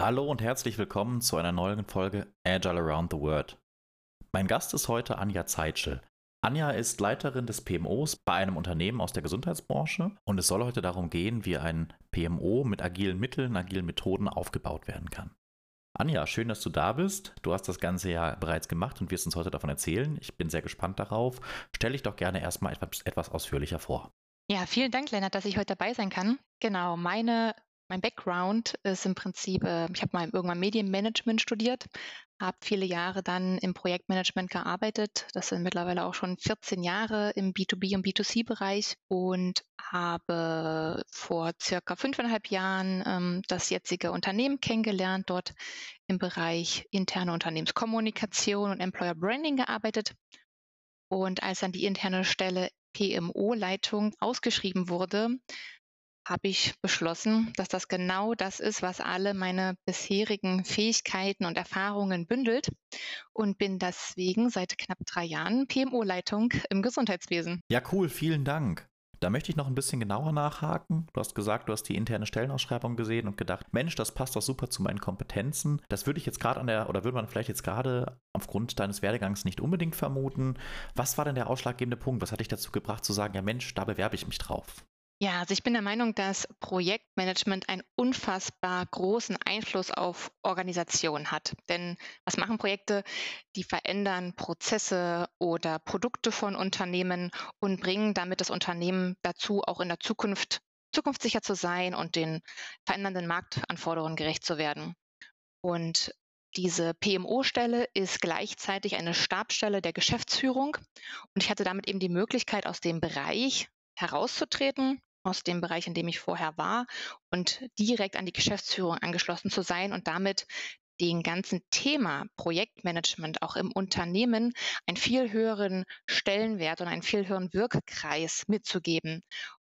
Hallo und herzlich willkommen zu einer neuen Folge Agile Around the World. Mein Gast ist heute Anja Zeitschel. Anja ist Leiterin des PMOs bei einem Unternehmen aus der Gesundheitsbranche und es soll heute darum gehen, wie ein PMO mit agilen Mitteln, agilen Methoden aufgebaut werden kann. Anja, schön, dass du da bist. Du hast das Ganze ja bereits gemacht und wirst uns heute davon erzählen. Ich bin sehr gespannt darauf. Stell dich doch gerne erstmal etwas, etwas ausführlicher vor. Ja, vielen Dank, Lennart, dass ich heute dabei sein kann. Genau, meine mein Background ist im Prinzip, äh, ich habe mal irgendwann Medienmanagement studiert, habe viele Jahre dann im Projektmanagement gearbeitet. Das sind mittlerweile auch schon 14 Jahre im B2B und B2C-Bereich und habe vor circa fünfeinhalb Jahren ähm, das jetzige Unternehmen kennengelernt, dort im Bereich interne Unternehmenskommunikation und Employer Branding gearbeitet. Und als dann die interne Stelle PMO-Leitung ausgeschrieben wurde, habe ich beschlossen, dass das genau das ist, was alle meine bisherigen Fähigkeiten und Erfahrungen bündelt und bin deswegen seit knapp drei Jahren PMO-Leitung im Gesundheitswesen. Ja, cool, vielen Dank. Da möchte ich noch ein bisschen genauer nachhaken. Du hast gesagt, du hast die interne Stellenausschreibung gesehen und gedacht, Mensch, das passt doch super zu meinen Kompetenzen. Das würde ich jetzt gerade an der, oder würde man vielleicht jetzt gerade aufgrund deines Werdegangs nicht unbedingt vermuten. Was war denn der ausschlaggebende Punkt? Was hat dich dazu gebracht zu sagen, ja Mensch, da bewerbe ich mich drauf? Ja, also ich bin der Meinung, dass Projektmanagement einen unfassbar großen Einfluss auf Organisation hat. Denn was machen Projekte? Die verändern Prozesse oder Produkte von Unternehmen und bringen damit das Unternehmen dazu, auch in der Zukunft zukunftssicher zu sein und den verändernden Marktanforderungen gerecht zu werden. Und diese PMO-Stelle ist gleichzeitig eine Stabsstelle der Geschäftsführung. Und ich hatte damit eben die Möglichkeit, aus dem Bereich herauszutreten aus dem Bereich, in dem ich vorher war und direkt an die Geschäftsführung angeschlossen zu sein und damit den ganzen Thema Projektmanagement auch im Unternehmen einen viel höheren Stellenwert und einen viel höheren Wirkkreis mitzugeben.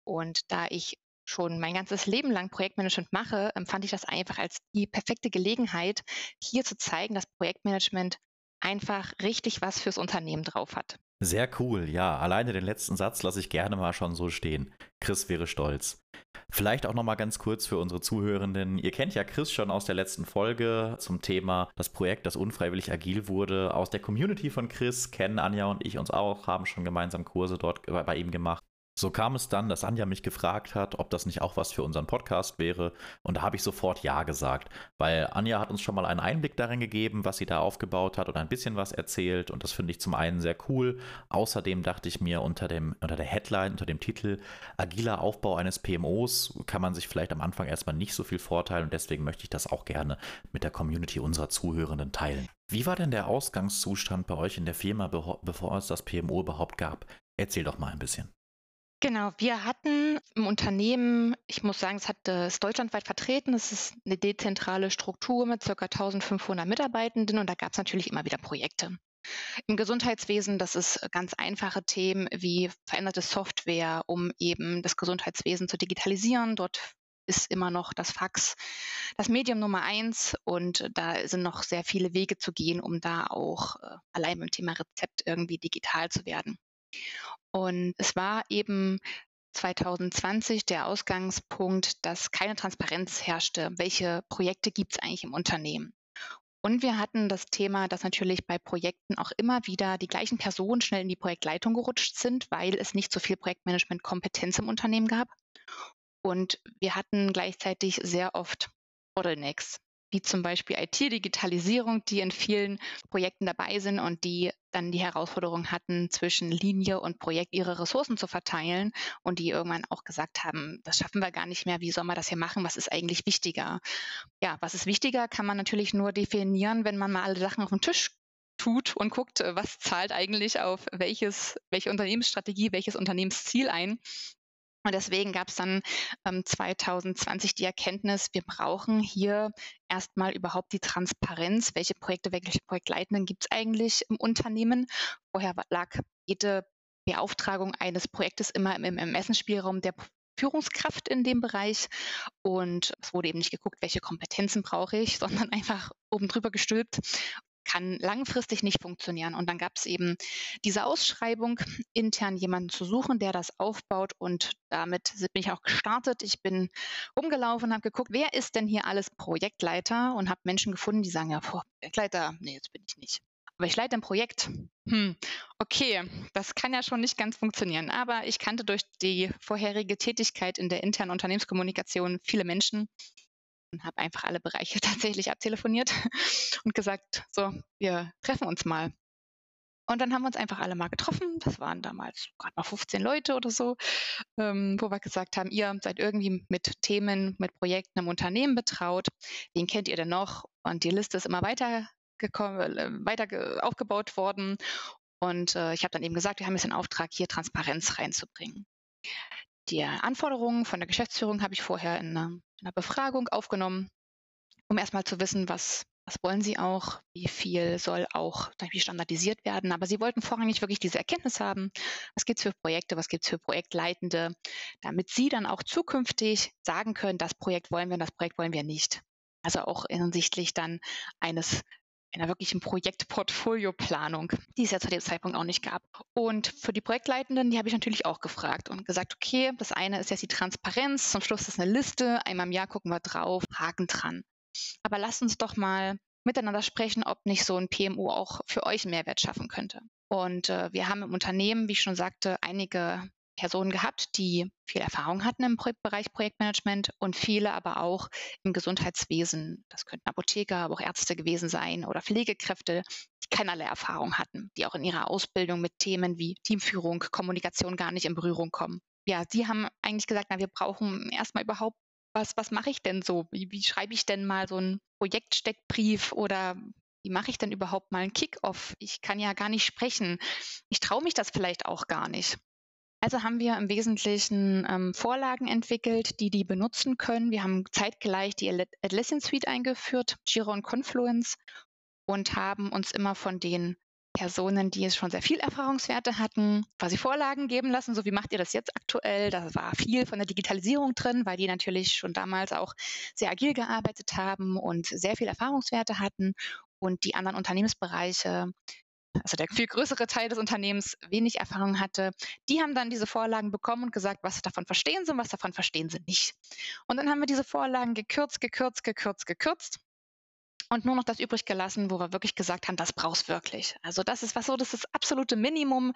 Und da ich schon mein ganzes Leben lang Projektmanagement mache, empfand ich das einfach als die perfekte Gelegenheit, hier zu zeigen, dass Projektmanagement einfach richtig was fürs Unternehmen drauf hat. Sehr cool, ja. Alleine den letzten Satz lasse ich gerne mal schon so stehen. Chris wäre stolz. Vielleicht auch noch mal ganz kurz für unsere Zuhörenden. Ihr kennt ja Chris schon aus der letzten Folge zum Thema das Projekt, das unfreiwillig agil wurde. Aus der Community von Chris kennen Anja und ich uns auch, haben schon gemeinsam Kurse dort bei ihm gemacht. So kam es dann, dass Anja mich gefragt hat, ob das nicht auch was für unseren Podcast wäre. Und da habe ich sofort Ja gesagt, weil Anja hat uns schon mal einen Einblick darin gegeben, was sie da aufgebaut hat und ein bisschen was erzählt. Und das finde ich zum einen sehr cool. Außerdem dachte ich mir unter, dem, unter der Headline, unter dem Titel Agiler Aufbau eines PMOs kann man sich vielleicht am Anfang erstmal nicht so viel vorteilen. Und deswegen möchte ich das auch gerne mit der Community unserer Zuhörenden teilen. Wie war denn der Ausgangszustand bei euch in der Firma, bevor es das PMO überhaupt gab? Erzähl doch mal ein bisschen. Genau, wir hatten im Unternehmen, ich muss sagen, es hat es deutschlandweit vertreten. Es ist eine dezentrale Struktur mit ca. 1500 Mitarbeitenden und da gab es natürlich immer wieder Projekte. Im Gesundheitswesen, das ist ganz einfache Themen wie veränderte Software, um eben das Gesundheitswesen zu digitalisieren. Dort ist immer noch das Fax das Medium Nummer eins und da sind noch sehr viele Wege zu gehen, um da auch äh, allein beim Thema Rezept irgendwie digital zu werden. Und es war eben 2020 der Ausgangspunkt, dass keine Transparenz herrschte. Welche Projekte gibt es eigentlich im Unternehmen? Und wir hatten das Thema, dass natürlich bei Projekten auch immer wieder die gleichen Personen schnell in die Projektleitung gerutscht sind, weil es nicht so viel Projektmanagement-Kompetenz im Unternehmen gab. Und wir hatten gleichzeitig sehr oft Bottlenecks wie zum Beispiel IT-Digitalisierung, die in vielen Projekten dabei sind und die dann die Herausforderung hatten, zwischen Linie und Projekt ihre Ressourcen zu verteilen und die irgendwann auch gesagt haben, das schaffen wir gar nicht mehr, wie soll man das hier machen, was ist eigentlich wichtiger? Ja, was ist wichtiger, kann man natürlich nur definieren, wenn man mal alle Sachen auf den Tisch tut und guckt, was zahlt eigentlich auf welches, welche Unternehmensstrategie, welches Unternehmensziel ein. Und deswegen gab es dann ähm, 2020 die Erkenntnis, wir brauchen hier erstmal überhaupt die Transparenz, welche Projekte, welche Projektleitenden gibt es eigentlich im Unternehmen. Vorher lag jede Beauftragung eines Projektes immer im Ermessensspielraum der Führungskraft in dem Bereich. Und es wurde eben nicht geguckt, welche Kompetenzen brauche ich, sondern einfach oben drüber gestülpt kann langfristig nicht funktionieren. Und dann gab es eben diese Ausschreibung, intern jemanden zu suchen, der das aufbaut. Und damit bin ich auch gestartet. Ich bin rumgelaufen habe geguckt, wer ist denn hier alles Projektleiter und habe Menschen gefunden, die sagen, ja, Projektleiter, nee, jetzt bin ich nicht. Aber ich leite ein Projekt. Hm, okay, das kann ja schon nicht ganz funktionieren. Aber ich kannte durch die vorherige Tätigkeit in der internen Unternehmenskommunikation viele Menschen und habe einfach alle Bereiche tatsächlich abtelefoniert und gesagt, so, wir treffen uns mal. Und dann haben wir uns einfach alle mal getroffen. Das waren damals gerade mal 15 Leute oder so, ähm, wo wir gesagt haben, ihr seid irgendwie mit Themen, mit Projekten im Unternehmen betraut. Wen kennt ihr denn noch? Und die Liste ist immer weiter äh, weiter aufgebaut worden. Und äh, ich habe dann eben gesagt, wir haben jetzt den Auftrag, hier Transparenz reinzubringen. Die Anforderungen von der Geschäftsführung habe ich vorher in einer, in einer Befragung aufgenommen, um erstmal zu wissen, was, was wollen Sie auch, wie viel soll auch standardisiert werden. Aber Sie wollten vorrangig wirklich diese Erkenntnis haben, was gibt es für Projekte, was gibt es für Projektleitende, damit Sie dann auch zukünftig sagen können, das Projekt wollen wir, das Projekt wollen wir nicht. Also auch hinsichtlich dann eines einer wirklichen Projektportfolioplanung, die es ja zu dem Zeitpunkt auch nicht gab. Und für die Projektleitenden, die habe ich natürlich auch gefragt und gesagt, okay, das eine ist jetzt die Transparenz, zum Schluss ist eine Liste, einmal im Jahr gucken wir drauf, Haken dran. Aber lasst uns doch mal miteinander sprechen, ob nicht so ein PMO auch für euch einen Mehrwert schaffen könnte. Und äh, wir haben im Unternehmen, wie ich schon sagte, einige Personen gehabt, die viel Erfahrung hatten im Bereich Projektmanagement und viele aber auch im Gesundheitswesen. Das könnten Apotheker, aber auch Ärzte gewesen sein oder Pflegekräfte, die keinerlei Erfahrung hatten, die auch in ihrer Ausbildung mit Themen wie Teamführung, Kommunikation gar nicht in Berührung kommen. Ja, die haben eigentlich gesagt, na, wir brauchen erstmal überhaupt was, was mache ich denn so? Wie, wie schreibe ich denn mal so einen Projektsteckbrief oder wie mache ich denn überhaupt mal einen Kick-off? Ich kann ja gar nicht sprechen. Ich traue mich das vielleicht auch gar nicht. Also haben wir im Wesentlichen ähm, Vorlagen entwickelt, die die benutzen können. Wir haben zeitgleich die Atlassian Suite eingeführt, Jira und Confluence und haben uns immer von den Personen, die es schon sehr viel Erfahrungswerte hatten, quasi Vorlagen geben lassen. So wie macht ihr das jetzt aktuell? Da war viel von der Digitalisierung drin, weil die natürlich schon damals auch sehr agil gearbeitet haben und sehr viel Erfahrungswerte hatten. Und die anderen Unternehmensbereiche also der viel größere Teil des Unternehmens wenig Erfahrung hatte, die haben dann diese Vorlagen bekommen und gesagt, was davon verstehen sie und was davon verstehen sie nicht. Und dann haben wir diese Vorlagen gekürzt, gekürzt, gekürzt, gekürzt und nur noch das übrig gelassen, wo wir wirklich gesagt haben, das brauchst wirklich. Also das ist was so, das ist das absolute Minimum,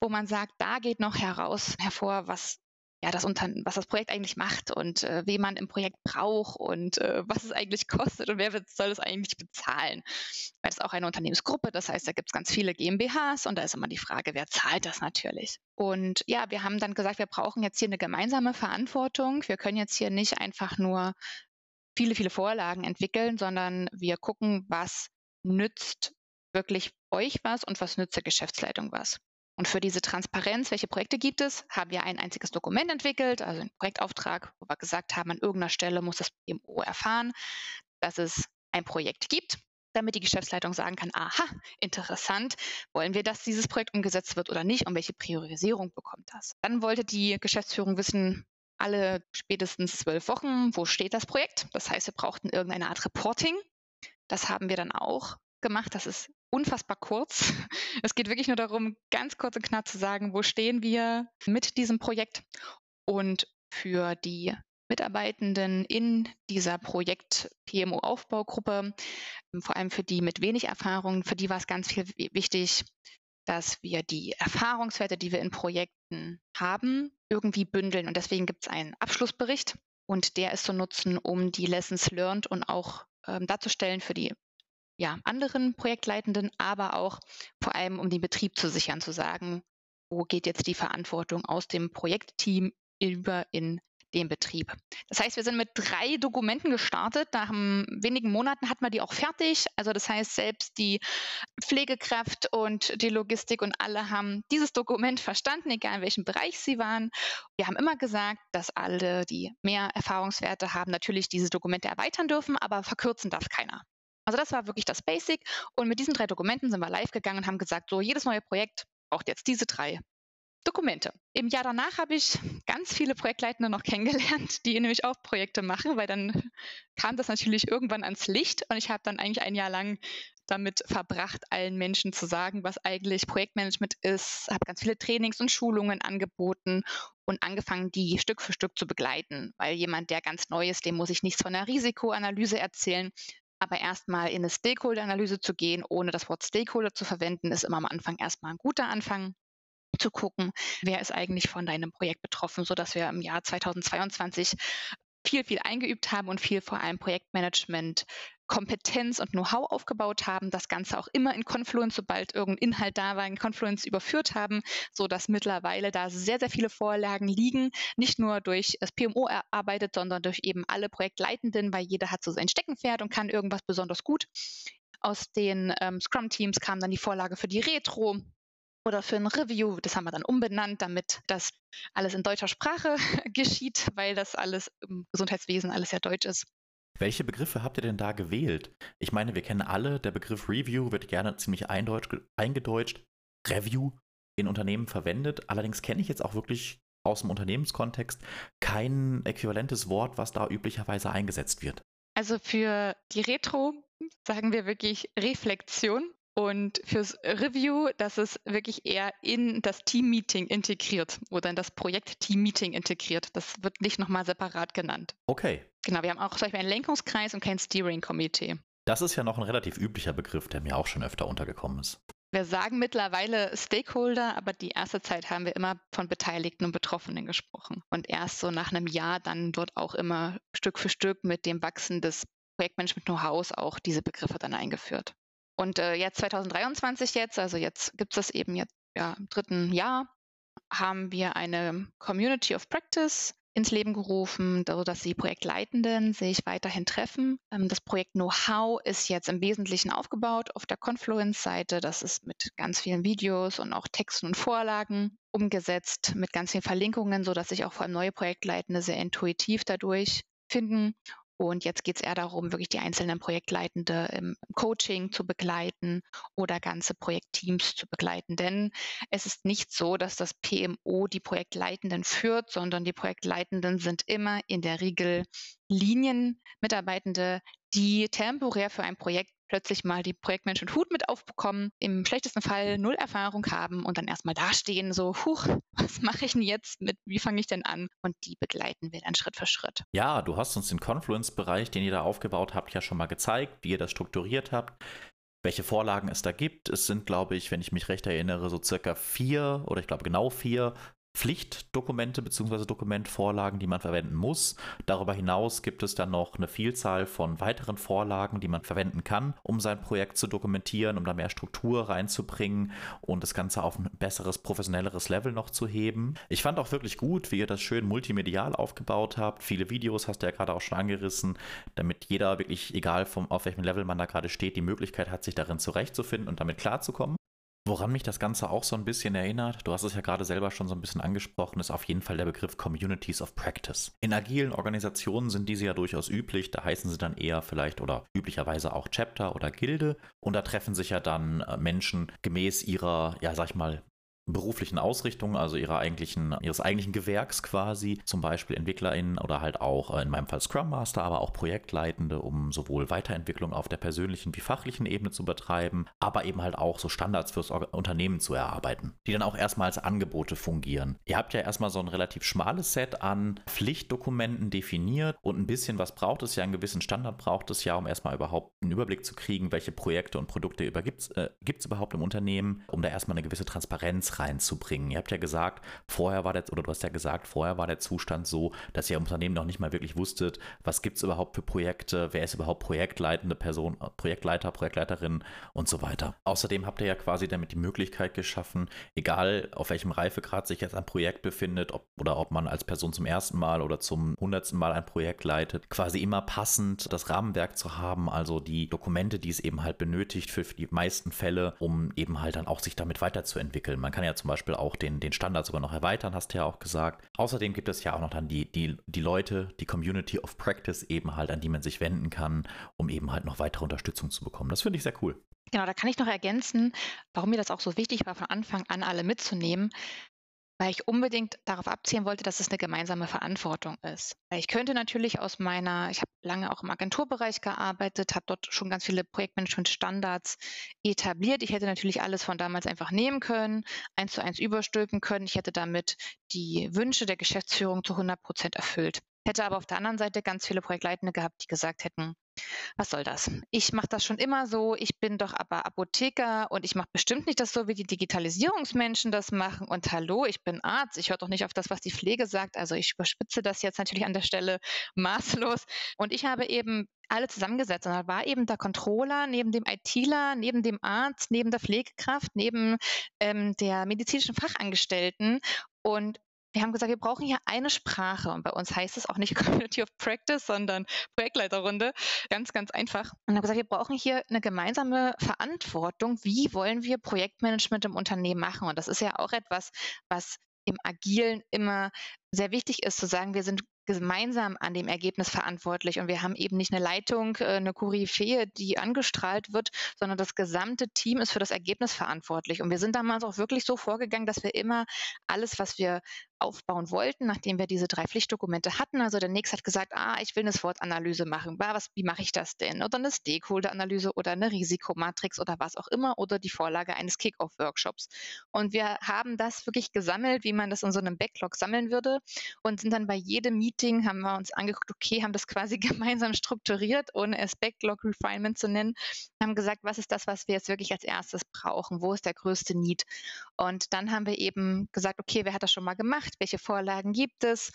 wo man sagt, da geht noch heraus hervor, was ja, das Unter was das Projekt eigentlich macht und äh, wen man im Projekt braucht und äh, was es eigentlich kostet und wer wird, soll es eigentlich bezahlen. Weil es auch eine Unternehmensgruppe, das heißt, da gibt es ganz viele GmbHs und da ist immer die Frage, wer zahlt das natürlich. Und ja, wir haben dann gesagt, wir brauchen jetzt hier eine gemeinsame Verantwortung. Wir können jetzt hier nicht einfach nur viele, viele Vorlagen entwickeln, sondern wir gucken, was nützt wirklich euch was und was nützt der Geschäftsleitung was. Und für diese Transparenz, welche Projekte gibt es, haben wir ein einziges Dokument entwickelt, also einen Projektauftrag, wo wir gesagt haben, an irgendeiner Stelle muss das PMO erfahren, dass es ein Projekt gibt, damit die Geschäftsleitung sagen kann, aha, interessant, wollen wir, dass dieses Projekt umgesetzt wird oder nicht und welche Priorisierung bekommt das. Dann wollte die Geschäftsführung wissen, alle spätestens zwölf Wochen, wo steht das Projekt? Das heißt, wir brauchten irgendeine Art Reporting. Das haben wir dann auch gemacht. Das ist unfassbar kurz. Es geht wirklich nur darum, ganz kurz und knapp zu sagen, wo stehen wir mit diesem Projekt und für die Mitarbeitenden in dieser Projekt-PMO-Aufbaugruppe, vor allem für die mit wenig Erfahrung, für die war es ganz viel wichtig, dass wir die Erfahrungswerte, die wir in Projekten haben, irgendwie bündeln. Und deswegen gibt es einen Abschlussbericht und der ist zu nutzen, um die Lessons learned und auch ähm, darzustellen für die ja, anderen Projektleitenden, aber auch vor allem, um den Betrieb zu sichern, zu sagen, wo geht jetzt die Verantwortung aus dem Projektteam über in den Betrieb. Das heißt, wir sind mit drei Dokumenten gestartet. Nach wenigen Monaten hatten wir die auch fertig. Also das heißt, selbst die Pflegekraft und die Logistik und alle haben dieses Dokument verstanden, egal in welchem Bereich sie waren. Wir haben immer gesagt, dass alle, die mehr Erfahrungswerte haben, natürlich diese Dokumente erweitern dürfen, aber verkürzen darf keiner. Also das war wirklich das Basic. Und mit diesen drei Dokumenten sind wir live gegangen und haben gesagt, so jedes neue Projekt braucht jetzt diese drei Dokumente. Im Jahr danach habe ich ganz viele Projektleitende noch kennengelernt, die nämlich auch Projekte machen, weil dann kam das natürlich irgendwann ans Licht und ich habe dann eigentlich ein Jahr lang damit verbracht, allen Menschen zu sagen, was eigentlich Projektmanagement ist, habe ganz viele Trainings und Schulungen angeboten und angefangen, die Stück für Stück zu begleiten. Weil jemand, der ganz neu ist, dem muss ich nichts von der Risikoanalyse erzählen. Aber erstmal in eine Stakeholder-Analyse zu gehen, ohne das Wort Stakeholder zu verwenden, ist immer am Anfang erstmal ein guter Anfang zu gucken, wer ist eigentlich von deinem Projekt betroffen, sodass wir im Jahr 2022 viel, viel eingeübt haben und viel vor allem Projektmanagement Kompetenz und Know-how aufgebaut haben, das Ganze auch immer in Confluence, sobald irgendein Inhalt da war, in Confluence überführt haben, so dass mittlerweile da sehr, sehr viele Vorlagen liegen, nicht nur durch das PMO erarbeitet, sondern durch eben alle Projektleitenden, weil jeder hat so sein Steckenpferd und kann irgendwas besonders gut. Aus den ähm, Scrum-Teams kam dann die Vorlage für die Retro, oder für ein Review. Das haben wir dann umbenannt, damit das alles in deutscher Sprache geschieht, weil das alles im Gesundheitswesen alles ja deutsch ist. Welche Begriffe habt ihr denn da gewählt? Ich meine, wir kennen alle, der Begriff Review wird gerne ziemlich eingedeutscht. Review in Unternehmen verwendet. Allerdings kenne ich jetzt auch wirklich aus dem Unternehmenskontext kein äquivalentes Wort, was da üblicherweise eingesetzt wird. Also für die Retro sagen wir wirklich Reflexion und fürs Review, das ist wirklich eher in das Team-Meeting integriert oder in das Projekt-Team-Meeting integriert. Das wird nicht nochmal separat genannt. Okay. Genau, wir haben auch zum Beispiel einen Lenkungskreis und kein Steering-Komitee. Das ist ja noch ein relativ üblicher Begriff, der mir auch schon öfter untergekommen ist. Wir sagen mittlerweile Stakeholder, aber die erste Zeit haben wir immer von Beteiligten und Betroffenen gesprochen. Und erst so nach einem Jahr dann dort auch immer Stück für Stück mit dem Wachsen des Projektmanagement-Know-hows auch diese Begriffe dann eingeführt. Und äh, jetzt 2023 jetzt, also jetzt gibt es das eben jetzt ja, im dritten Jahr, haben wir eine Community of Practice ins Leben gerufen, sodass die Projektleitenden sich weiterhin treffen. Ähm, das Projekt Know-how ist jetzt im Wesentlichen aufgebaut auf der Confluence-Seite. Das ist mit ganz vielen Videos und auch Texten und Vorlagen umgesetzt, mit ganz vielen Verlinkungen, sodass sich auch vor allem neue Projektleitende sehr intuitiv dadurch finden. Und jetzt geht es eher darum, wirklich die einzelnen Projektleitende im Coaching zu begleiten oder ganze Projektteams zu begleiten. Denn es ist nicht so, dass das PMO die Projektleitenden führt, sondern die Projektleitenden sind immer in der Regel Linienmitarbeitende, die temporär für ein Projekt plötzlich mal die Projektmenschen Hut mit aufbekommen, im schlechtesten Fall null Erfahrung haben und dann erstmal dastehen, so, huch, was mache ich denn jetzt mit, wie fange ich denn an? Und die begleiten wir dann Schritt für Schritt. Ja, du hast uns den Confluence-Bereich, den ihr da aufgebaut habt, ja schon mal gezeigt, wie ihr das strukturiert habt welche Vorlagen es da gibt. Es sind, glaube ich, wenn ich mich recht erinnere, so circa vier oder ich glaube genau vier Pflichtdokumente bzw. Dokumentvorlagen, die man verwenden muss. Darüber hinaus gibt es dann noch eine Vielzahl von weiteren Vorlagen, die man verwenden kann, um sein Projekt zu dokumentieren, um da mehr Struktur reinzubringen und das Ganze auf ein besseres, professionelleres Level noch zu heben. Ich fand auch wirklich gut, wie ihr das schön multimedial aufgebaut habt. Viele Videos hast du ja gerade auch schon angerissen, damit jeder wirklich, egal vom, auf welchem Level man da gerade steht, die Möglichkeit hat, sich darin zurechtzufinden und damit klarzukommen. Woran mich das Ganze auch so ein bisschen erinnert, du hast es ja gerade selber schon so ein bisschen angesprochen, ist auf jeden Fall der Begriff Communities of Practice. In agilen Organisationen sind diese ja durchaus üblich, da heißen sie dann eher vielleicht oder üblicherweise auch Chapter oder Gilde und da treffen sich ja dann äh, Menschen gemäß ihrer, ja sag ich mal, beruflichen Ausrichtung, also ihrer eigentlichen, ihres eigentlichen Gewerks quasi, zum Beispiel EntwicklerInnen oder halt auch äh, in meinem Fall Scrum Master, aber auch Projektleitende, um sowohl Weiterentwicklung auf der persönlichen wie fachlichen Ebene zu betreiben, aber eben halt auch so Standards fürs Unternehmen zu erarbeiten, die dann auch erstmal als Angebote fungieren. Ihr habt ja erstmal so ein relativ schmales Set an Pflichtdokumenten definiert und ein bisschen was braucht es ja, einen gewissen Standard braucht es ja, um erstmal überhaupt einen Überblick zu kriegen, welche Projekte und Produkte gibt es äh, überhaupt im Unternehmen, um da erstmal eine gewisse Transparenz reinzubringen. Ihr habt ja gesagt, vorher war der, oder du hast ja gesagt, vorher war der Zustand so, dass ihr im Unternehmen noch nicht mal wirklich wusstet, was gibt es überhaupt für Projekte, wer ist überhaupt projektleitende Person, Projektleiter, Projektleiterin und so weiter. Außerdem habt ihr ja quasi damit die Möglichkeit geschaffen, egal auf welchem Reifegrad sich jetzt ein Projekt befindet, ob, oder ob man als Person zum ersten Mal oder zum hundertsten Mal ein Projekt leitet, quasi immer passend das Rahmenwerk zu haben, also die Dokumente, die es eben halt benötigt für, für die meisten Fälle, um eben halt dann auch sich damit weiterzuentwickeln. Man kann kann ja zum Beispiel auch den, den Standard sogar noch erweitern, hast du ja auch gesagt. Außerdem gibt es ja auch noch dann die, die, die Leute, die Community of Practice eben halt, an die man sich wenden kann, um eben halt noch weitere Unterstützung zu bekommen. Das finde ich sehr cool. Genau, da kann ich noch ergänzen, warum mir das auch so wichtig war, von Anfang an alle mitzunehmen. Weil ich unbedingt darauf abzielen wollte, dass es eine gemeinsame Verantwortung ist. Weil ich könnte natürlich aus meiner, ich habe lange auch im Agenturbereich gearbeitet, habe dort schon ganz viele Projektmanagement-Standards etabliert. Ich hätte natürlich alles von damals einfach nehmen können, eins zu eins überstülpen können. Ich hätte damit die Wünsche der Geschäftsführung zu 100 Prozent erfüllt. Hätte aber auf der anderen Seite ganz viele Projektleitende gehabt, die gesagt hätten, was soll das? Ich mache das schon immer so, ich bin doch aber Apotheker und ich mache bestimmt nicht das so, wie die Digitalisierungsmenschen das machen. Und hallo, ich bin Arzt, ich höre doch nicht auf das, was die Pflege sagt. Also ich überspitze das jetzt natürlich an der Stelle maßlos. Und ich habe eben alle zusammengesetzt. Und da war eben der Controller neben dem ITler, neben dem Arzt, neben der Pflegekraft, neben ähm, der medizinischen Fachangestellten. Und wir haben gesagt, wir brauchen hier eine Sprache. Und bei uns heißt es auch nicht Community of Practice, sondern Projektleiterrunde. Ganz, ganz einfach. Und haben gesagt, wir brauchen hier eine gemeinsame Verantwortung. Wie wollen wir Projektmanagement im Unternehmen machen? Und das ist ja auch etwas, was im Agilen immer sehr wichtig ist zu sagen, wir sind gemeinsam an dem Ergebnis verantwortlich und wir haben eben nicht eine Leitung, äh, eine Koryphäe, die angestrahlt wird, sondern das gesamte Team ist für das Ergebnis verantwortlich. Und wir sind damals auch wirklich so vorgegangen, dass wir immer alles, was wir aufbauen wollten, nachdem wir diese drei Pflichtdokumente hatten. Also der Nix hat gesagt, ah, ich will eine SWOT-Analyse machen. Was, wie mache ich das denn? Oder eine Stakeholder-Analyse oder eine Risikomatrix oder was auch immer oder die Vorlage eines Kick-Off-Workshops. Und wir haben das wirklich gesammelt, wie man das in so einem Backlog sammeln würde und sind dann bei jedem Meeting, haben wir uns angeguckt, okay, haben das quasi gemeinsam strukturiert, ohne es Backlog Refinement zu nennen, haben gesagt, was ist das, was wir jetzt wirklich als erstes brauchen? Wo ist der größte Need? Und dann haben wir eben gesagt, okay, wer hat das schon mal gemacht? Welche Vorlagen gibt es?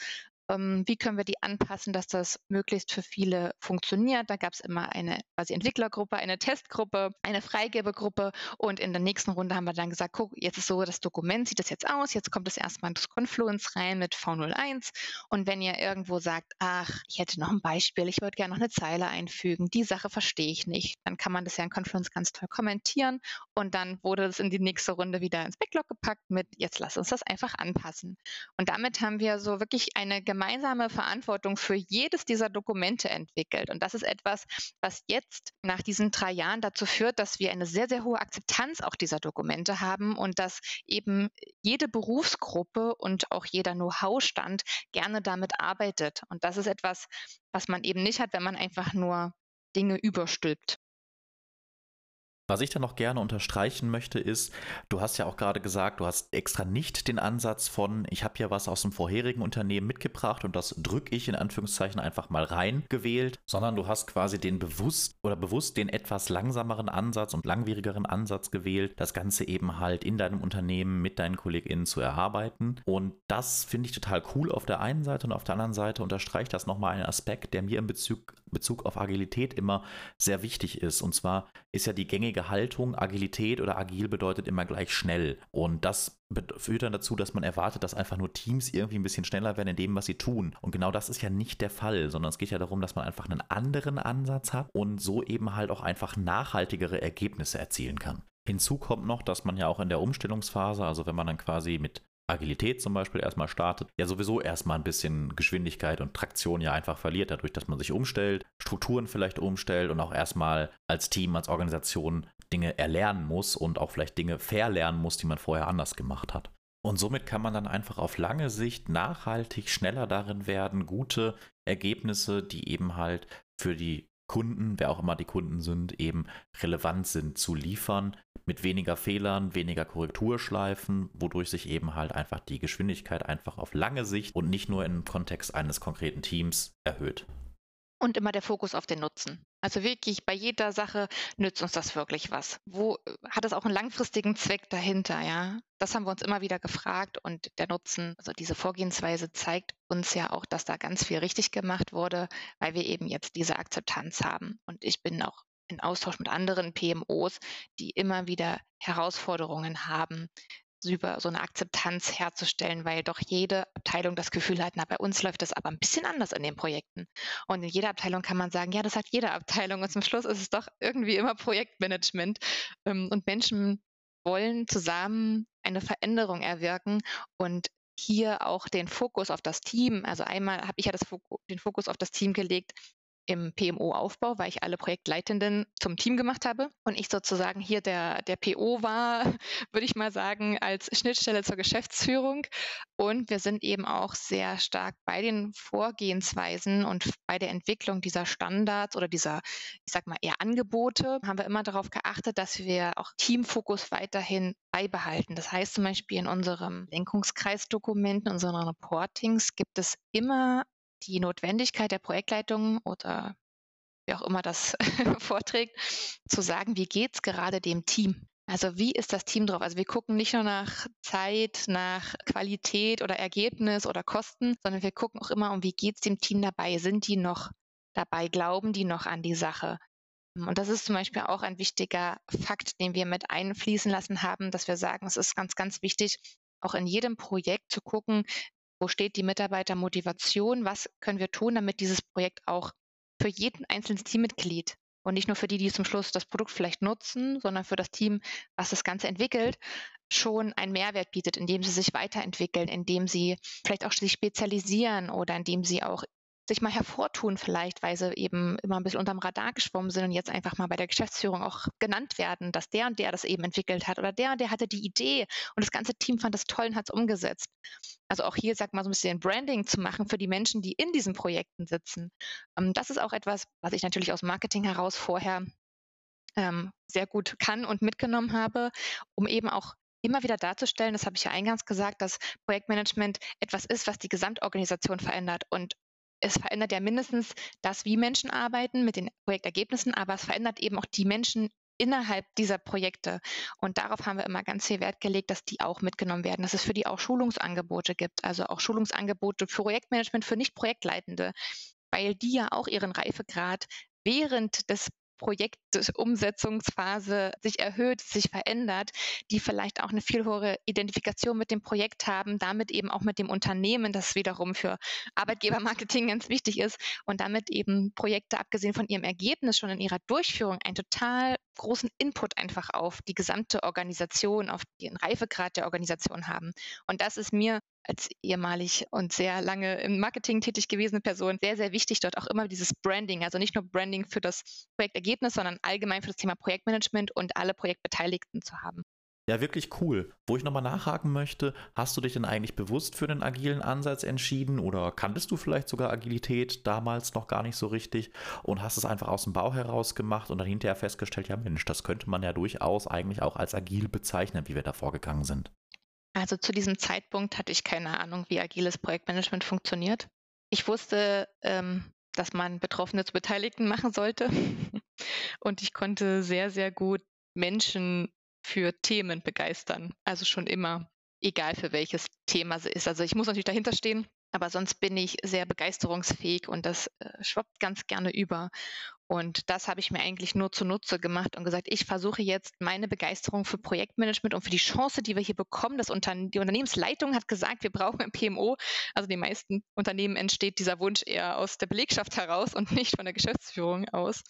Ähm, wie können wir die anpassen, dass das möglichst für viele funktioniert. Da gab es immer eine quasi Entwicklergruppe, eine Testgruppe, eine Freigebegruppe und in der nächsten Runde haben wir dann gesagt, guck, jetzt ist so, das Dokument sieht das jetzt aus, jetzt kommt es erstmal ins Confluence rein mit V01 und wenn ihr irgendwo sagt, ach, ich hätte noch ein Beispiel, ich würde gerne noch eine Zeile einfügen, die Sache verstehe ich nicht, dann kann man das ja in Confluence ganz toll kommentieren und dann wurde es in die nächste Runde wieder ins Backlog gepackt mit, jetzt lass uns das einfach anpassen. Und damit haben wir so wirklich eine gemeinsame gemeinsame Verantwortung für jedes dieser Dokumente entwickelt. Und das ist etwas, was jetzt nach diesen drei Jahren dazu führt, dass wir eine sehr, sehr hohe Akzeptanz auch dieser Dokumente haben und dass eben jede Berufsgruppe und auch jeder Know-how-Stand gerne damit arbeitet. Und das ist etwas, was man eben nicht hat, wenn man einfach nur Dinge überstülpt. Was ich da noch gerne unterstreichen möchte, ist, du hast ja auch gerade gesagt, du hast extra nicht den Ansatz von, ich habe hier was aus dem vorherigen Unternehmen mitgebracht und das drücke ich in Anführungszeichen einfach mal rein gewählt, sondern du hast quasi den bewusst oder bewusst den etwas langsameren Ansatz und langwierigeren Ansatz gewählt, das Ganze eben halt in deinem Unternehmen mit deinen KollegInnen zu erarbeiten. Und das finde ich total cool auf der einen Seite und auf der anderen Seite unterstreicht das nochmal einen Aspekt, der mir in Bezug, Bezug auf Agilität immer sehr wichtig ist. Und zwar ist ja die gängige Haltung, Agilität oder agil bedeutet immer gleich schnell. Und das führt dann dazu, dass man erwartet, dass einfach nur Teams irgendwie ein bisschen schneller werden in dem, was sie tun. Und genau das ist ja nicht der Fall, sondern es geht ja darum, dass man einfach einen anderen Ansatz hat und so eben halt auch einfach nachhaltigere Ergebnisse erzielen kann. Hinzu kommt noch, dass man ja auch in der Umstellungsphase, also wenn man dann quasi mit Agilität zum Beispiel erstmal startet, ja sowieso erstmal ein bisschen Geschwindigkeit und Traktion ja einfach verliert, dadurch, dass man sich umstellt, Strukturen vielleicht umstellt und auch erstmal als Team, als Organisation Dinge erlernen muss und auch vielleicht Dinge verlernen muss, die man vorher anders gemacht hat. Und somit kann man dann einfach auf lange Sicht nachhaltig schneller darin werden, gute Ergebnisse, die eben halt für die Kunden, wer auch immer die Kunden sind, eben relevant sind zu liefern, mit weniger Fehlern, weniger Korrekturschleifen, wodurch sich eben halt einfach die Geschwindigkeit einfach auf lange Sicht und nicht nur im Kontext eines konkreten Teams erhöht. Und immer der Fokus auf den Nutzen. Also wirklich bei jeder Sache nützt uns das wirklich was. Wo hat es auch einen langfristigen Zweck dahinter, ja? Das haben wir uns immer wieder gefragt und der Nutzen, also diese Vorgehensweise zeigt uns ja auch, dass da ganz viel richtig gemacht wurde, weil wir eben jetzt diese Akzeptanz haben. Und ich bin auch in Austausch mit anderen PMOs, die immer wieder Herausforderungen haben, über so eine Akzeptanz herzustellen, weil doch jede Abteilung das Gefühl hat, na, bei uns läuft das aber ein bisschen anders in den Projekten. Und in jeder Abteilung kann man sagen, ja, das hat jede Abteilung. Und zum Schluss ist es doch irgendwie immer Projektmanagement. Ähm, und Menschen wollen zusammen eine Veränderung erwirken und hier auch den Fokus auf das Team, also einmal habe ich ja das, den Fokus auf das Team gelegt, im PMO-Aufbau, weil ich alle Projektleitenden zum Team gemacht habe und ich sozusagen hier der, der PO war, würde ich mal sagen, als Schnittstelle zur Geschäftsführung. Und wir sind eben auch sehr stark bei den Vorgehensweisen und bei der Entwicklung dieser Standards oder dieser, ich sag mal, eher Angebote, haben wir immer darauf geachtet, dass wir auch Teamfokus weiterhin beibehalten. Das heißt zum Beispiel in unserem Lenkungskreisdokument, in unseren Reportings gibt es immer die Notwendigkeit der Projektleitung oder wie auch immer das vorträgt, zu sagen, wie geht es gerade dem Team? Also wie ist das Team drauf? Also wir gucken nicht nur nach Zeit, nach Qualität oder Ergebnis oder Kosten, sondern wir gucken auch immer um, wie geht es dem Team dabei? Sind die noch dabei? Glauben die noch an die Sache? Und das ist zum Beispiel auch ein wichtiger Fakt, den wir mit einfließen lassen haben, dass wir sagen, es ist ganz, ganz wichtig, auch in jedem Projekt zu gucken, wo steht die Mitarbeitermotivation? Was können wir tun, damit dieses Projekt auch für jeden einzelnen Teammitglied und nicht nur für die, die zum Schluss das Produkt vielleicht nutzen, sondern für das Team, was das Ganze entwickelt, schon einen Mehrwert bietet, indem sie sich weiterentwickeln, indem sie vielleicht auch sich spezialisieren oder indem sie auch sich mal hervortun vielleicht, weil sie eben immer ein bisschen unterm Radar geschwommen sind und jetzt einfach mal bei der Geschäftsführung auch genannt werden, dass der und der das eben entwickelt hat oder der und der hatte die Idee und das ganze Team fand das toll und hat es umgesetzt. Also auch hier, sag mal, so ein bisschen Branding zu machen für die Menschen, die in diesen Projekten sitzen. Ähm, das ist auch etwas, was ich natürlich aus Marketing heraus vorher ähm, sehr gut kann und mitgenommen habe, um eben auch immer wieder darzustellen, das habe ich ja eingangs gesagt, dass Projektmanagement etwas ist, was die Gesamtorganisation verändert. Und es verändert ja mindestens das, wie Menschen arbeiten mit den Projektergebnissen, aber es verändert eben auch die Menschen innerhalb dieser Projekte. Und darauf haben wir immer ganz viel Wert gelegt, dass die auch mitgenommen werden, dass es für die auch Schulungsangebote gibt, also auch Schulungsangebote für Projektmanagement für Nicht-Projektleitende, weil die ja auch ihren Reifegrad während des Projektumsetzungsphase sich erhöht, sich verändert, die vielleicht auch eine viel höhere Identifikation mit dem Projekt haben, damit eben auch mit dem Unternehmen, das wiederum für Arbeitgebermarketing ganz wichtig ist und damit eben Projekte, abgesehen von ihrem Ergebnis, schon in ihrer Durchführung einen total großen Input einfach auf die gesamte Organisation, auf den Reifegrad der Organisation haben. Und das ist mir als ehemalig und sehr lange im Marketing tätig gewesene Person sehr, sehr wichtig, dort auch immer dieses Branding, also nicht nur Branding für das Projektergebnis, sondern allgemein für das Thema Projektmanagement und alle Projektbeteiligten zu haben. Ja, wirklich cool. Wo ich nochmal nachhaken möchte, hast du dich denn eigentlich bewusst für den agilen Ansatz entschieden oder kanntest du vielleicht sogar Agilität damals noch gar nicht so richtig und hast es einfach aus dem Bau heraus gemacht und dann hinterher festgestellt, ja Mensch, das könnte man ja durchaus eigentlich auch als agil bezeichnen, wie wir da vorgegangen sind? Also zu diesem Zeitpunkt hatte ich keine Ahnung, wie agiles Projektmanagement funktioniert. Ich wusste, ähm, dass man Betroffene zu Beteiligten machen sollte. Und ich konnte sehr, sehr gut Menschen für Themen begeistern. Also schon immer, egal für welches Thema es ist. Also ich muss natürlich dahinter stehen, aber sonst bin ich sehr begeisterungsfähig und das äh, schwappt ganz gerne über. Und das habe ich mir eigentlich nur zunutze gemacht und gesagt, ich versuche jetzt meine Begeisterung für Projektmanagement und für die Chance, die wir hier bekommen. Das Unterne die Unternehmensleitung hat gesagt, wir brauchen ein PMO. Also den meisten Unternehmen entsteht dieser Wunsch eher aus der Belegschaft heraus und nicht von der Geschäftsführung aus.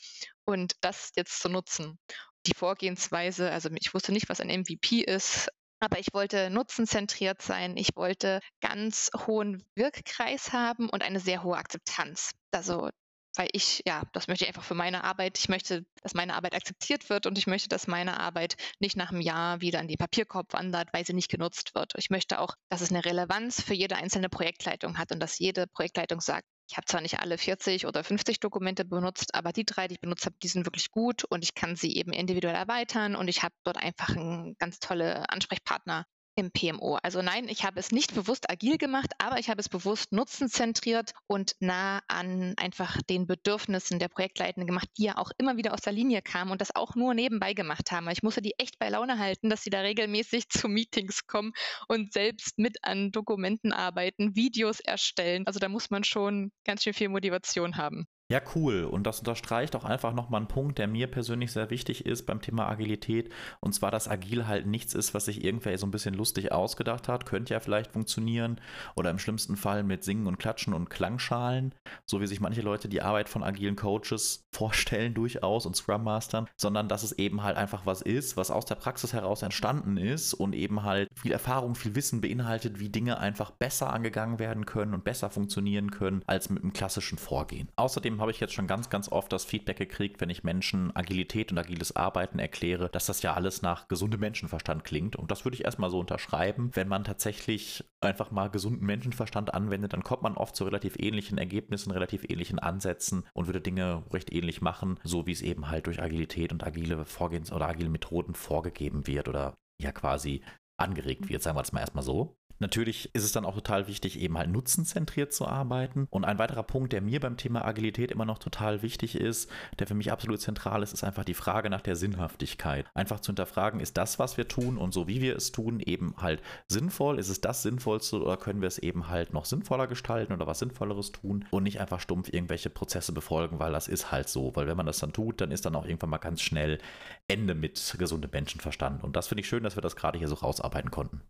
Und das jetzt zu nutzen. Die Vorgehensweise, also ich wusste nicht, was ein MVP ist, aber ich wollte nutzenzentriert sein. Ich wollte ganz hohen Wirkkreis haben und eine sehr hohe Akzeptanz. Also weil ich, ja, das möchte ich einfach für meine Arbeit. Ich möchte, dass meine Arbeit akzeptiert wird und ich möchte, dass meine Arbeit nicht nach einem Jahr wieder in den Papierkorb wandert, weil sie nicht genutzt wird. Ich möchte auch, dass es eine Relevanz für jede einzelne Projektleitung hat und dass jede Projektleitung sagt, ich habe zwar nicht alle 40 oder 50 Dokumente benutzt, aber die drei, die ich benutzt habe, die sind wirklich gut und ich kann sie eben individuell erweitern und ich habe dort einfach einen ganz tolle Ansprechpartner im PMO. Also nein, ich habe es nicht bewusst agil gemacht, aber ich habe es bewusst nutzenzentriert und nah an einfach den Bedürfnissen der Projektleitenden gemacht, die ja auch immer wieder aus der Linie kamen und das auch nur nebenbei gemacht haben. Ich musste die echt bei Laune halten, dass sie da regelmäßig zu Meetings kommen und selbst mit an Dokumenten arbeiten, Videos erstellen. Also da muss man schon ganz schön viel Motivation haben. Ja, cool. Und das unterstreicht auch einfach nochmal einen Punkt, der mir persönlich sehr wichtig ist beim Thema Agilität. Und zwar, dass Agil halt nichts ist, was sich irgendwer so ein bisschen lustig ausgedacht hat. Könnte ja vielleicht funktionieren. Oder im schlimmsten Fall mit Singen und Klatschen und Klangschalen. So wie sich manche Leute die Arbeit von agilen Coaches vorstellen, durchaus und Scrum Mastern. Sondern dass es eben halt einfach was ist, was aus der Praxis heraus entstanden ist und eben halt viel Erfahrung, viel Wissen beinhaltet, wie Dinge einfach besser angegangen werden können und besser funktionieren können als mit einem klassischen Vorgehen. Außerdem Habe ich jetzt schon ganz, ganz oft das Feedback gekriegt, wenn ich Menschen Agilität und agiles Arbeiten erkläre, dass das ja alles nach gesundem Menschenverstand klingt. Und das würde ich erstmal so unterschreiben. Wenn man tatsächlich einfach mal gesunden Menschenverstand anwendet, dann kommt man oft zu relativ ähnlichen Ergebnissen, relativ ähnlichen Ansätzen und würde Dinge recht ähnlich machen, so wie es eben halt durch Agilität und agile Vorgehens- oder agile Methoden vorgegeben wird oder ja quasi angeregt wird, sagen wir es mal erstmal so. Natürlich ist es dann auch total wichtig, eben halt nutzenzentriert zu arbeiten. Und ein weiterer Punkt, der mir beim Thema Agilität immer noch total wichtig ist, der für mich absolut zentral ist, ist einfach die Frage nach der Sinnhaftigkeit. Einfach zu hinterfragen, ist das, was wir tun und so wie wir es tun, eben halt sinnvoll? Ist es das Sinnvollste oder können wir es eben halt noch sinnvoller gestalten oder was Sinnvolleres tun und nicht einfach stumpf irgendwelche Prozesse befolgen, weil das ist halt so. Weil wenn man das dann tut, dann ist dann auch irgendwann mal ganz schnell Ende mit gesundem Menschenverstand. Und das finde ich schön, dass wir das gerade hier so rausarbeiten konnten.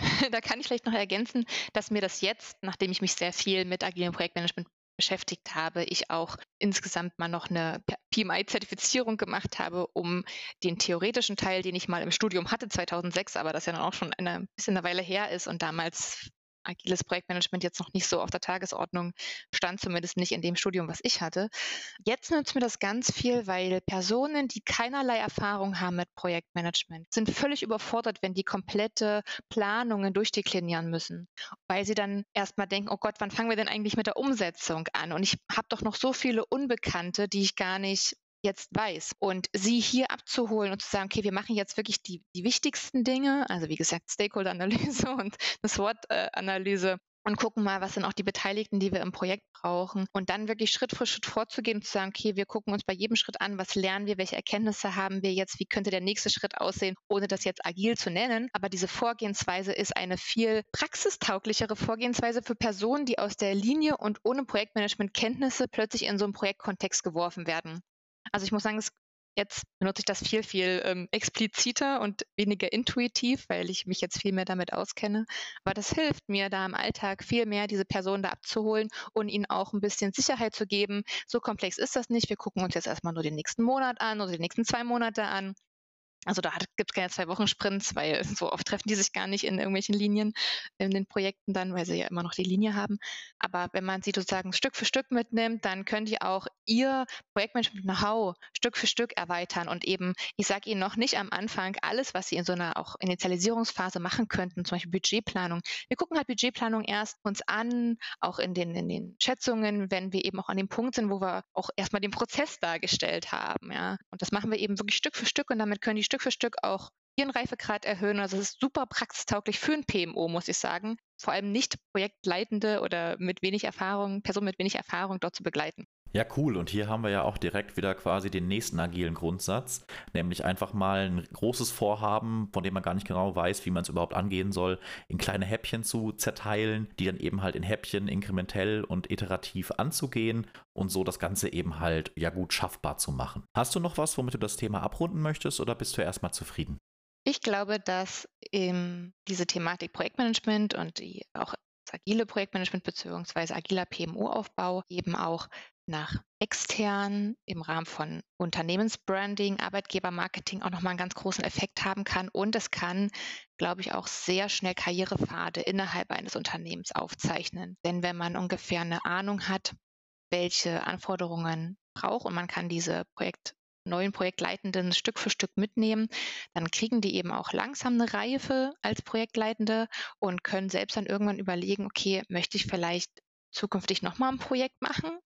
da kann ich vielleicht noch ergänzen, dass mir das jetzt, nachdem ich mich sehr viel mit agilem Projektmanagement beschäftigt habe, ich auch insgesamt mal noch eine PMI-Zertifizierung gemacht habe, um den theoretischen Teil, den ich mal im Studium hatte 2006, aber das ja dann auch schon ein bisschen eine Weile her ist und damals agiles Projektmanagement jetzt noch nicht so auf der Tagesordnung stand, zumindest nicht in dem Studium, was ich hatte. Jetzt nützt mir das ganz viel, weil Personen, die keinerlei Erfahrung haben mit Projektmanagement, sind völlig überfordert, wenn die komplette Planungen durchdeklinieren müssen, weil sie dann erstmal denken, oh Gott, wann fangen wir denn eigentlich mit der Umsetzung an? Und ich habe doch noch so viele Unbekannte, die ich gar nicht jetzt weiß. Und sie hier abzuholen und zu sagen, okay, wir machen jetzt wirklich die, die wichtigsten Dinge, also wie gesagt, Stakeholder-Analyse und eine SWOT-Analyse und gucken mal, was sind auch die Beteiligten, die wir im Projekt brauchen. Und dann wirklich Schritt für Schritt vorzugehen und zu sagen, okay, wir gucken uns bei jedem Schritt an, was lernen wir, welche Erkenntnisse haben wir jetzt, wie könnte der nächste Schritt aussehen, ohne das jetzt agil zu nennen. Aber diese Vorgehensweise ist eine viel praxistauglichere Vorgehensweise für Personen, die aus der Linie und ohne Projektmanagement-Kenntnisse plötzlich in so einen Projektkontext geworfen werden. Also ich muss sagen, es, jetzt benutze ich das viel, viel ähm, expliziter und weniger intuitiv, weil ich mich jetzt viel mehr damit auskenne. Aber das hilft mir da im Alltag viel mehr, diese Person da abzuholen und ihnen auch ein bisschen Sicherheit zu geben. So komplex ist das nicht. Wir gucken uns jetzt erstmal nur den nächsten Monat an oder die nächsten zwei Monate an. Also da gibt es keine zwei Wochen Sprints, weil so oft treffen die sich gar nicht in irgendwelchen Linien in den Projekten dann, weil sie ja immer noch die Linie haben. Aber wenn man sie sozusagen Stück für Stück mitnimmt, dann könnt ihr auch ihr Projektmanagement-Know-how Stück für Stück erweitern und eben, ich sage Ihnen noch nicht am Anfang alles, was Sie in so einer auch Initialisierungsphase machen könnten, zum Beispiel Budgetplanung. Wir gucken halt Budgetplanung erst uns an, auch in den, in den Schätzungen, wenn wir eben auch an dem Punkt sind, wo wir auch erstmal den Prozess dargestellt haben. Ja. Und das machen wir eben wirklich Stück für Stück und damit können die Stück für Stück auch ihren Reifegrad erhöhen. Also es ist super praxistauglich für ein PMO, muss ich sagen. Vor allem nicht Projektleitende oder mit wenig Erfahrung, Personen mit wenig Erfahrung dort zu begleiten. Ja, cool. Und hier haben wir ja auch direkt wieder quasi den nächsten agilen Grundsatz, nämlich einfach mal ein großes Vorhaben, von dem man gar nicht genau weiß, wie man es überhaupt angehen soll, in kleine Häppchen zu zerteilen, die dann eben halt in Häppchen inkrementell und iterativ anzugehen und so das Ganze eben halt ja gut schaffbar zu machen. Hast du noch was, womit du das Thema abrunden möchtest oder bist du erstmal zufrieden? Ich glaube, dass ähm, diese Thematik Projektmanagement und die auch das agile Projektmanagement bzw. agiler PMO-Aufbau eben auch nach extern im Rahmen von Unternehmensbranding, Arbeitgebermarketing auch nochmal einen ganz großen Effekt haben kann. Und es kann, glaube ich, auch sehr schnell Karrierepfade innerhalb eines Unternehmens aufzeichnen. Denn wenn man ungefähr eine Ahnung hat, welche Anforderungen braucht und man kann diese Projekt neuen Projektleitenden Stück für Stück mitnehmen, dann kriegen die eben auch langsam eine Reife als Projektleitende und können selbst dann irgendwann überlegen, okay, möchte ich vielleicht zukünftig nochmal ein Projekt machen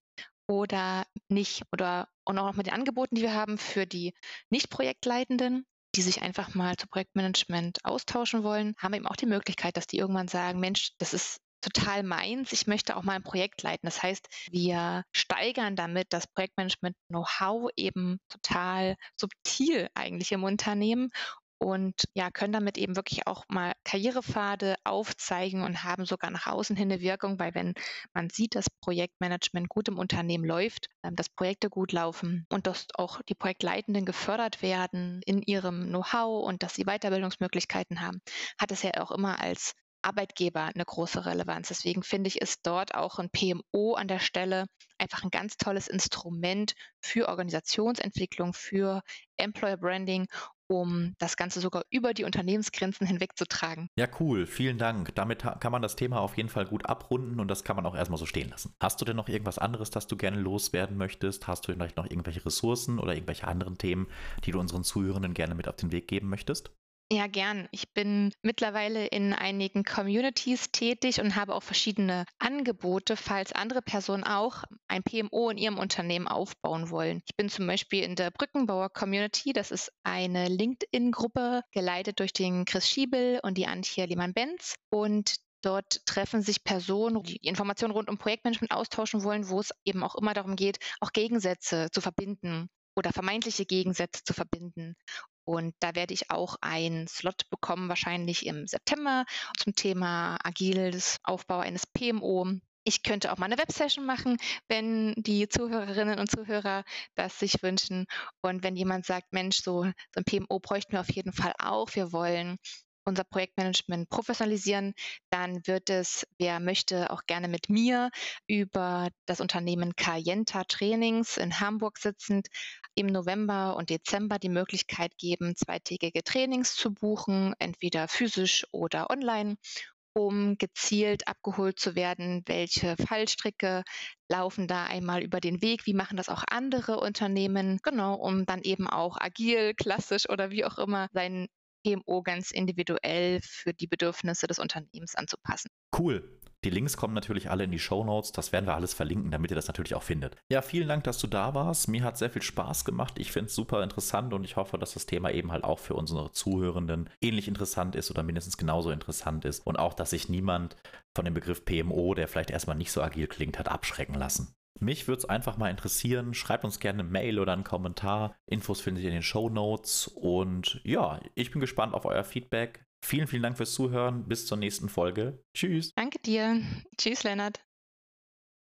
oder nicht. Oder und auch mit den Angeboten, die wir haben für die Nicht-Projektleitenden, die sich einfach mal zu Projektmanagement austauschen wollen, haben wir eben auch die Möglichkeit, dass die irgendwann sagen, Mensch, das ist total meins. Ich möchte auch mal ein Projekt leiten. Das heißt, wir steigern damit das Projektmanagement-Know-how eben total subtil eigentlich im Unternehmen und ja, können damit eben wirklich auch mal Karrierepfade aufzeigen und haben sogar nach außen hin eine Wirkung, weil wenn man sieht, dass Projektmanagement gut im Unternehmen läuft, ähm, dass Projekte gut laufen und dass auch die Projektleitenden gefördert werden in ihrem Know-how und dass sie Weiterbildungsmöglichkeiten haben, hat es ja auch immer als Arbeitgeber eine große Relevanz. Deswegen finde ich, ist dort auch ein PMO an der Stelle einfach ein ganz tolles Instrument für Organisationsentwicklung, für Employer Branding um das Ganze sogar über die Unternehmensgrenzen hinweg zu tragen. Ja, cool. Vielen Dank. Damit kann man das Thema auf jeden Fall gut abrunden und das kann man auch erstmal so stehen lassen. Hast du denn noch irgendwas anderes, das du gerne loswerden möchtest? Hast du vielleicht noch irgendwelche Ressourcen oder irgendwelche anderen Themen, die du unseren Zuhörenden gerne mit auf den Weg geben möchtest? Ja, gern. Ich bin mittlerweile in einigen Communities tätig und habe auch verschiedene Angebote, falls andere Personen auch ein PMO in ihrem Unternehmen aufbauen wollen. Ich bin zum Beispiel in der Brückenbauer Community. Das ist eine LinkedIn-Gruppe, geleitet durch den Chris Schiebel und die Antje Lehmann-Benz. Und Dort treffen sich Personen, die Informationen rund um Projektmanagement austauschen wollen, wo es eben auch immer darum geht, auch Gegensätze zu verbinden oder vermeintliche Gegensätze zu verbinden. Und da werde ich auch einen Slot bekommen, wahrscheinlich im September, zum Thema agiles Aufbau eines PMO. Ich könnte auch mal eine Websession machen, wenn die Zuhörerinnen und Zuhörer das sich wünschen. Und wenn jemand sagt, Mensch, so, so ein PMO bräuchten wir auf jeden Fall auch. Wir wollen unser Projektmanagement professionalisieren, dann wird es, wer möchte, auch gerne mit mir über das Unternehmen Cayenta Trainings in Hamburg sitzend im November und Dezember die Möglichkeit geben, zweitägige Trainings zu buchen, entweder physisch oder online um gezielt abgeholt zu werden, welche Fallstricke laufen da einmal über den Weg, wie machen das auch andere Unternehmen, genau, um dann eben auch agil, klassisch oder wie auch immer sein PMO ganz individuell für die Bedürfnisse des Unternehmens anzupassen. Cool. Die Links kommen natürlich alle in die Show Notes. Das werden wir alles verlinken, damit ihr das natürlich auch findet. Ja, vielen Dank, dass du da warst. Mir hat sehr viel Spaß gemacht. Ich finde es super interessant und ich hoffe, dass das Thema eben halt auch für unsere Zuhörenden ähnlich interessant ist oder mindestens genauso interessant ist. Und auch, dass sich niemand von dem Begriff PMO, der vielleicht erstmal nicht so agil klingt, hat abschrecken lassen. Mich würde es einfach mal interessieren. Schreibt uns gerne eine Mail oder einen Kommentar. Infos findet ihr in den Show Notes. Und ja, ich bin gespannt auf euer Feedback. Vielen, vielen Dank fürs Zuhören. Bis zur nächsten Folge. Tschüss. Danke dir. Tschüss, Lennart.